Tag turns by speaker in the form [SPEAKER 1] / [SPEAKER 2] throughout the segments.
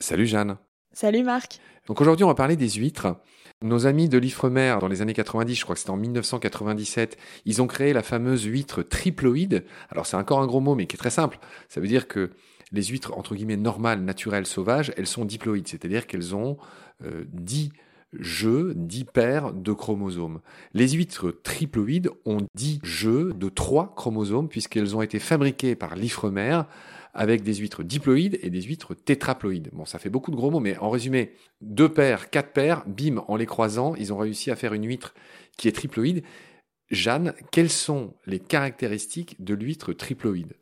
[SPEAKER 1] Salut Jeanne.
[SPEAKER 2] Salut Marc.
[SPEAKER 1] Donc aujourd'hui, on va parler des huîtres. Nos amis de l'Ifremer, dans les années 90, je crois que c'était en 1997, ils ont créé la fameuse huître triploïde. Alors c'est encore un gros mot, mais qui est très simple. Ça veut dire que les huîtres, entre guillemets, normales, naturelles, sauvages, elles sont diploïdes, c'est-à-dire qu'elles ont euh, 10 jeux, 10 paires de chromosomes. Les huîtres triploïdes ont 10 jeux de 3 chromosomes, puisqu'elles ont été fabriquées par l'Ifremer avec des huîtres diploïdes et des huîtres tétraploïdes. Bon, ça fait beaucoup de gros mots, mais en résumé, deux paires, quatre paires, bim, en les croisant, ils ont réussi à faire une huître qui est triploïde. Jeanne, quelles sont les caractéristiques de l'huître triploïde?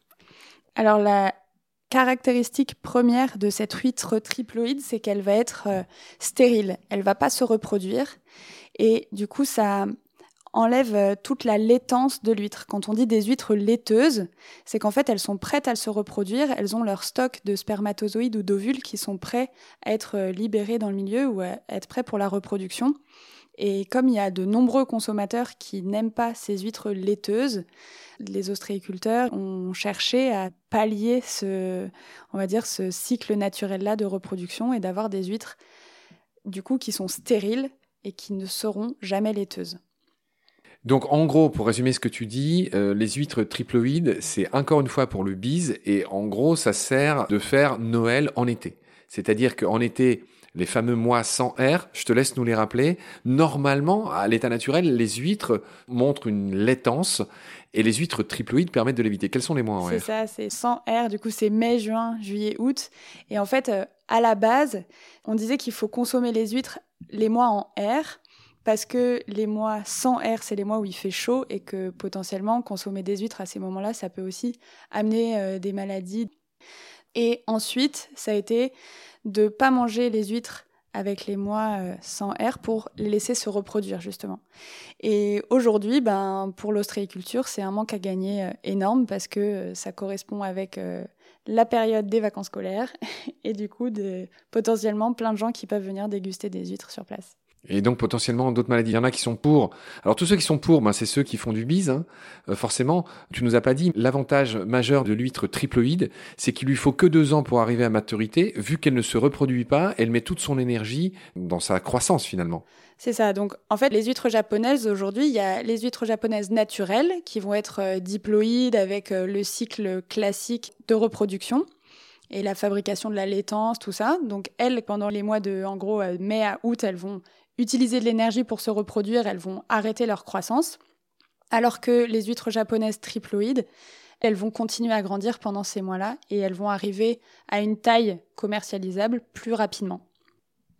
[SPEAKER 2] Alors la caractéristique première de cette huître triploïde, c'est qu'elle va être euh, stérile. Elle va pas se reproduire. Et du coup, ça enlève euh, toute la laitance de l'huître. Quand on dit des huîtres laiteuses, c'est qu'en fait elles sont prêtes à se reproduire, elles ont leur stock de spermatozoïdes ou d'ovules qui sont prêts à être euh, libérés dans le milieu ou à être prêts pour la reproduction. Et comme il y a de nombreux consommateurs qui n'aiment pas ces huîtres laiteuses, les ostréiculteurs ont cherché à pallier ce, on va dire, ce cycle naturel-là de reproduction et d'avoir des huîtres, du coup, qui sont stériles et qui ne seront jamais laiteuses.
[SPEAKER 1] Donc en gros, pour résumer ce que tu dis, euh, les huîtres triploïdes, c'est encore une fois pour le bise, et en gros, ça sert de faire Noël en été. C'est-à-dire qu'en été, les fameux mois sans R, je te laisse nous les rappeler, normalement, à l'état naturel, les huîtres montrent une laitance, et les huîtres triploïdes permettent de l'éviter. Quels sont les mois en R
[SPEAKER 2] C'est ça, c'est sans R, du coup c'est mai, juin, juillet, août. Et en fait, euh, à la base, on disait qu'il faut consommer les huîtres les mois en R, parce que les mois sans air, c'est les mois où il fait chaud et que potentiellement consommer des huîtres à ces moments-là, ça peut aussi amener euh, des maladies. Et ensuite, ça a été de pas manger les huîtres avec les mois euh, sans air pour les laisser se reproduire justement. Et aujourd'hui, ben, pour l'ostréiculture, c'est un manque à gagner euh, énorme parce que ça correspond avec la période des vacances scolaires et du coup, potentiellement plein de gens qui peuvent venir déguster des huîtres sur place.
[SPEAKER 1] Et donc potentiellement d'autres maladies. Il y en a qui sont pour. Alors tous ceux qui sont pour, ben, c'est ceux qui font du bise. Hein. Euh, forcément, tu nous as pas dit l'avantage majeur de l'huître triploïde, c'est qu'il lui faut que deux ans pour arriver à maturité. Vu qu'elle ne se reproduit pas, elle met toute son énergie dans sa croissance finalement.
[SPEAKER 2] C'est ça. Donc, en fait, les huîtres japonaises, aujourd'hui, il y a les huîtres japonaises naturelles qui vont être euh, diploïdes avec euh, le cycle classique de reproduction et la fabrication de la laitance, tout ça. Donc, elles, pendant les mois de, en gros, mai à août, elles vont utiliser de l'énergie pour se reproduire, elles vont arrêter leur croissance, alors que les huîtres japonaises triploïdes, elles vont continuer à grandir pendant ces mois-là et elles vont arriver à une taille commercialisable plus rapidement.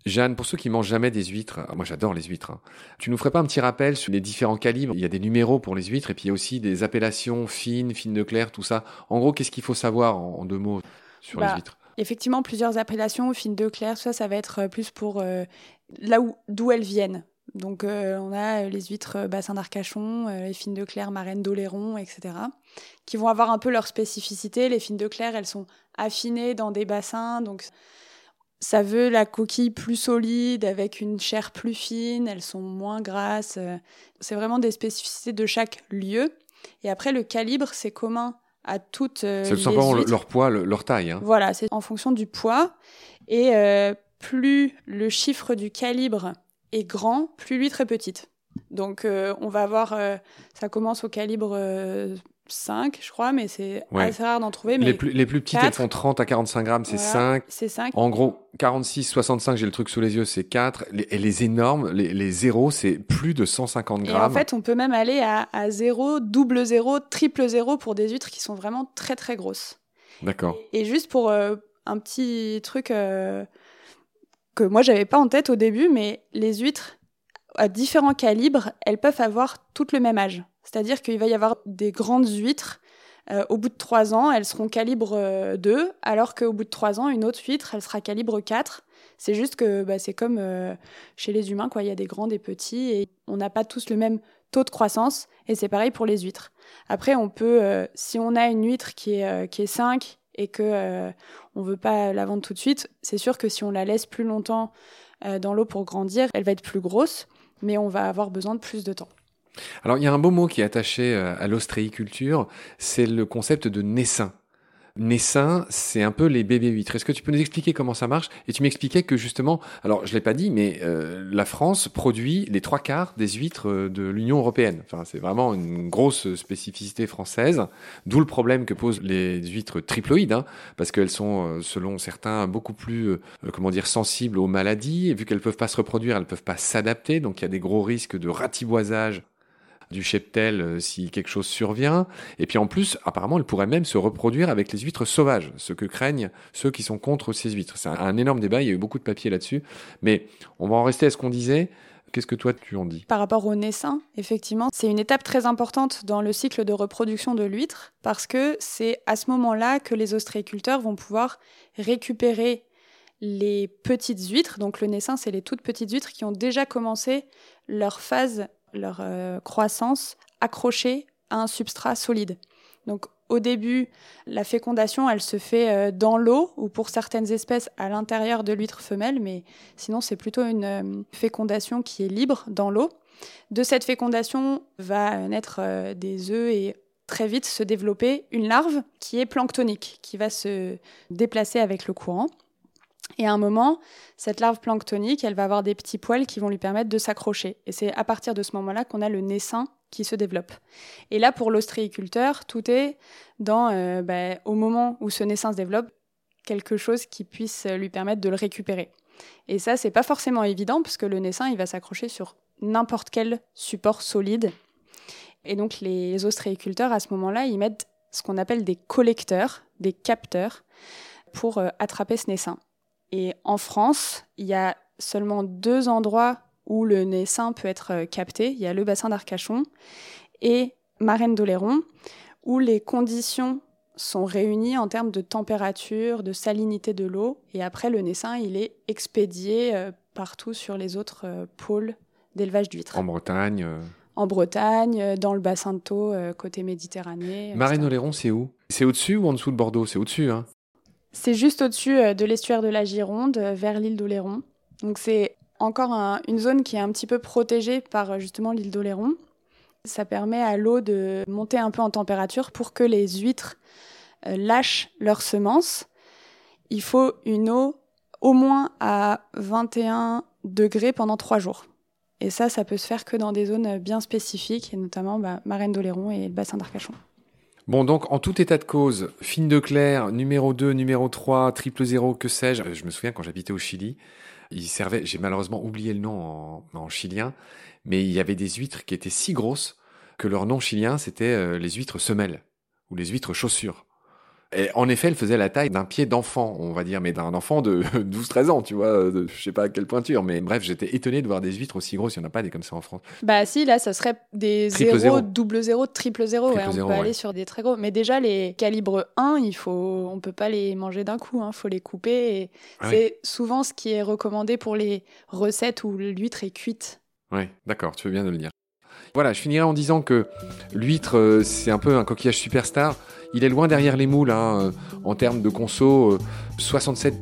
[SPEAKER 1] Jeanne, pour ceux qui mangent jamais des huîtres, moi j'adore les huîtres, hein. tu nous ferais pas un petit rappel sur les différents calibres? Il y a des numéros pour les huîtres et puis il y a aussi des appellations fines, fines de clair, tout ça. En gros, qu'est-ce qu'il faut savoir en, deux mots? Sur les bah, huîtres
[SPEAKER 2] Effectivement, plusieurs appellations, fines de clair, ça, ça va être euh, plus pour euh, là où d'où elles viennent. Donc euh, on a les huîtres bassin d'Arcachon, les fines de Claire, marraine d'Oléron, etc. qui vont avoir un peu leur spécificité. Les fines de Claire, elles sont affinées dans des bassins, donc ça veut la coquille plus solide avec une chair plus fine, elles sont moins grasses. C'est vraiment des spécificités de chaque lieu. Et après le calibre, c'est commun à toutes euh,
[SPEAKER 1] C'est tout simplement leur poids, leur taille. Hein.
[SPEAKER 2] Voilà, c'est en fonction du poids. Et euh, plus le chiffre du calibre est grand, plus l'huître est petite. Donc euh, on va avoir, ça commence au calibre 5, je crois, mais c'est assez rare d'en trouver. Mais
[SPEAKER 1] les, plus, les plus petites, elles font 30 à 45 grammes, c'est 5.
[SPEAKER 2] C'est 5.
[SPEAKER 1] En gros, 46, 65, j'ai le truc sous les yeux, c'est 4. et les énormes, les, les zéros, c'est plus de 150 grammes. Et en
[SPEAKER 2] fait, on peut même aller à, à 0, double 0, triple 0 pour des huîtres qui sont vraiment très très grosses.
[SPEAKER 1] D'accord.
[SPEAKER 2] Et, juste pour euh, un petit truc euh, que moi j'avais pas en tête au début, mais les huîtres à différents calibres, elles peuvent avoir toutes le même âge. C'est-à-dire qu'il va y avoir des grandes huîtres. Euh, au bout de 3 ans, elles seront calibre 2, euh, alors qu'au bout de 3 ans, une autre huître, elle sera calibre 4. C'est juste que bah, c'est comme euh, chez les humains, quoi. il y a des grands, des petits, et on n'a pas tous le même taux de croissance, et c'est pareil pour les huîtres. Après, on peut, si on a une huître qui est, qui est 5 et que on veut pas la vendre tout de suite, c'est sûr que si on la laisse plus longtemps dans l'eau pour grandir, elle va être plus grosse. mais on va avoir besoin de plus de temps.
[SPEAKER 1] Alors, il y a un beau mot qui est attaché euh, à l'ostréiculture, c'est le concept de naissin. Naissin, c'est un peu les bébés huîtres. Est-ce que tu peux nous expliquer comment ça marche? Et tu m'expliquais que justement, alors je l'ai pas dit, mais euh, la France produit les trois quarts des huîtres euh, de l'Union européenne. Enfin, c'est vraiment une grosse spécificité française, d'où le problème que posent les huîtres triploïdes, hein, parce qu'elles sont, selon certains, beaucoup plus, comment dire, sensibles aux maladies. Et vu qu'elles peuvent pas se reproduire, elles peuvent pas s'adapter, donc il y a des gros risques de ratiboisage du cheptel euh, si quelque chose survient. Et puis en plus, apparemment, elle pourrait même se reproduire avec les huîtres sauvages, ce que craignent ceux qui sont contre ces huîtres. C'est un, énorme débat, il y a eu beaucoup de papiers là-dessus. Mais on va en rester à ce qu'on disait. Qu'est-ce que toi tu en dis?
[SPEAKER 2] Par rapport au naissin, effectivement, c'est une étape très importante dans le cycle de reproduction de l'huître parce que c'est à ce moment-là que les ostréiculteurs vont pouvoir récupérer les petites huîtres. Donc le naissin, c'est les toutes petites huîtres qui ont déjà commencé leur phase leur euh, croissance accrochée à un substrat solide. Donc au début, la fécondation, elle se fait euh, dans l'eau ou pour certaines espèces à l'intérieur de l'huître femelle, mais sinon c'est plutôt une euh, fécondation qui est libre dans l'eau. De cette fécondation va naître des œufs et très vite se développer une larve qui est planctonique, qui va se déplacer avec le courant. Et à un moment, cette larve planctonique, elle va avoir des petits poils qui vont lui permettre de s'accrocher. Et c'est à partir de ce moment-là qu'on a le naissin qui se développe. Et là, pour l'ostréiculteur, tout est dans, euh, bah, au moment où ce naissin se développe, quelque chose qui puisse lui permettre de le récupérer. Et ça, c'est pas forcément évident parce que le naissin, il va s'accrocher sur n'importe quel support solide. Et donc, les ostréiculteurs, à ce moment-là, ils mettent ce qu'on appelle des collecteurs, des capteurs, pour euh, attraper ce naissin. Et en France, il y a seulement deux endroits où le naissin peut être euh, capté. Il y a le bassin d'Arcachon et Marraine d'Oléron, où les conditions sont réunies en termes de température, de salinité de l'eau. Et après, le naissin, il est expédié euh, partout sur les autres euh, pôles d'élevage d'huîtres.
[SPEAKER 1] En Bretagne
[SPEAKER 2] En Bretagne, dans le bassin de Thau, côté Méditerranée.
[SPEAKER 1] Marraine d'Oléron, c'est où? C'est au-dessus ou en dessous de Bordeaux? C'est au-dessus, hein
[SPEAKER 2] c'est juste au-dessus euh, de l'estuaire de la Gironde, euh, vers l'île d'Oléron. Donc c'est encore une zone qui est un petit peu protégée par euh, justement l'île d'Oléron. Ça permet à l'eau de monter un peu en température pour que les huîtres lâchent leurs semences. Il faut une eau au moins à 21 degrés pendant trois jours. Et ça, ça peut se faire que dans des zones bien spécifiques, et notamment bah, Marraine d'Oléron et le bassin d'Arcachon.
[SPEAKER 1] Bon, donc, en tout état de cause, fine de clair, numéro 2, numéro 3, triple zéro, que sais-je. Je me souviens quand j'habitais au Chili, il servait, j'ai malheureusement oublié le nom en, chilien, mais il y avait des huîtres qui étaient si grosses que leur nom chilien, c'était euh, les huîtres semelles ou les huîtres chaussures. Et en effet, elle faisait la taille d'un pied d'enfant, on va dire, mais d'un enfant de 12-13 ans, tu vois, de, je sais pas à quelle pointure. Mais bref, j'étais étonné de voir des huîtres aussi grosses. Il n'y en a pas des comme ça en France.
[SPEAKER 2] Bah si, là, ça serait des 0, double 0, triple 0. on peut aller sur des très gros. Mais déjà, les calibres 1, il faut, on peut pas les manger d'un coup. Il hein, faut les couper. Et ah c'est souvent ce qui est recommandé pour les recettes où l'huître est cuite.
[SPEAKER 1] Oui, d'accord, tu veux bien de le dire. Voilà, je finirai en disant que l'huître, euh, c'est un peu un coquillage superstar. Il est loin derrière les moules hein, euh, en termes de conso. 67%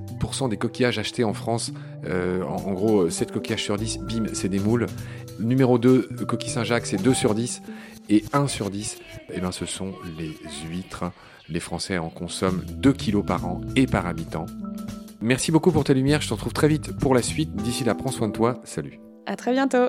[SPEAKER 1] euh, des coquillages achetés en France, euh, en, gros 7 coquillages sur 10, bim, c'est des moules. Numéro 2, coquille Saint-Jacques, c'est 2 sur 10. Et 1 sur 10, eh ben, ce sont les huîtres. Les Français en consomment 2 kilos par an et par habitant. Merci beaucoup pour tes lumières, je te retrouve très vite pour la suite. D'ici là, prends soin de toi, salut.
[SPEAKER 2] À très bientôt.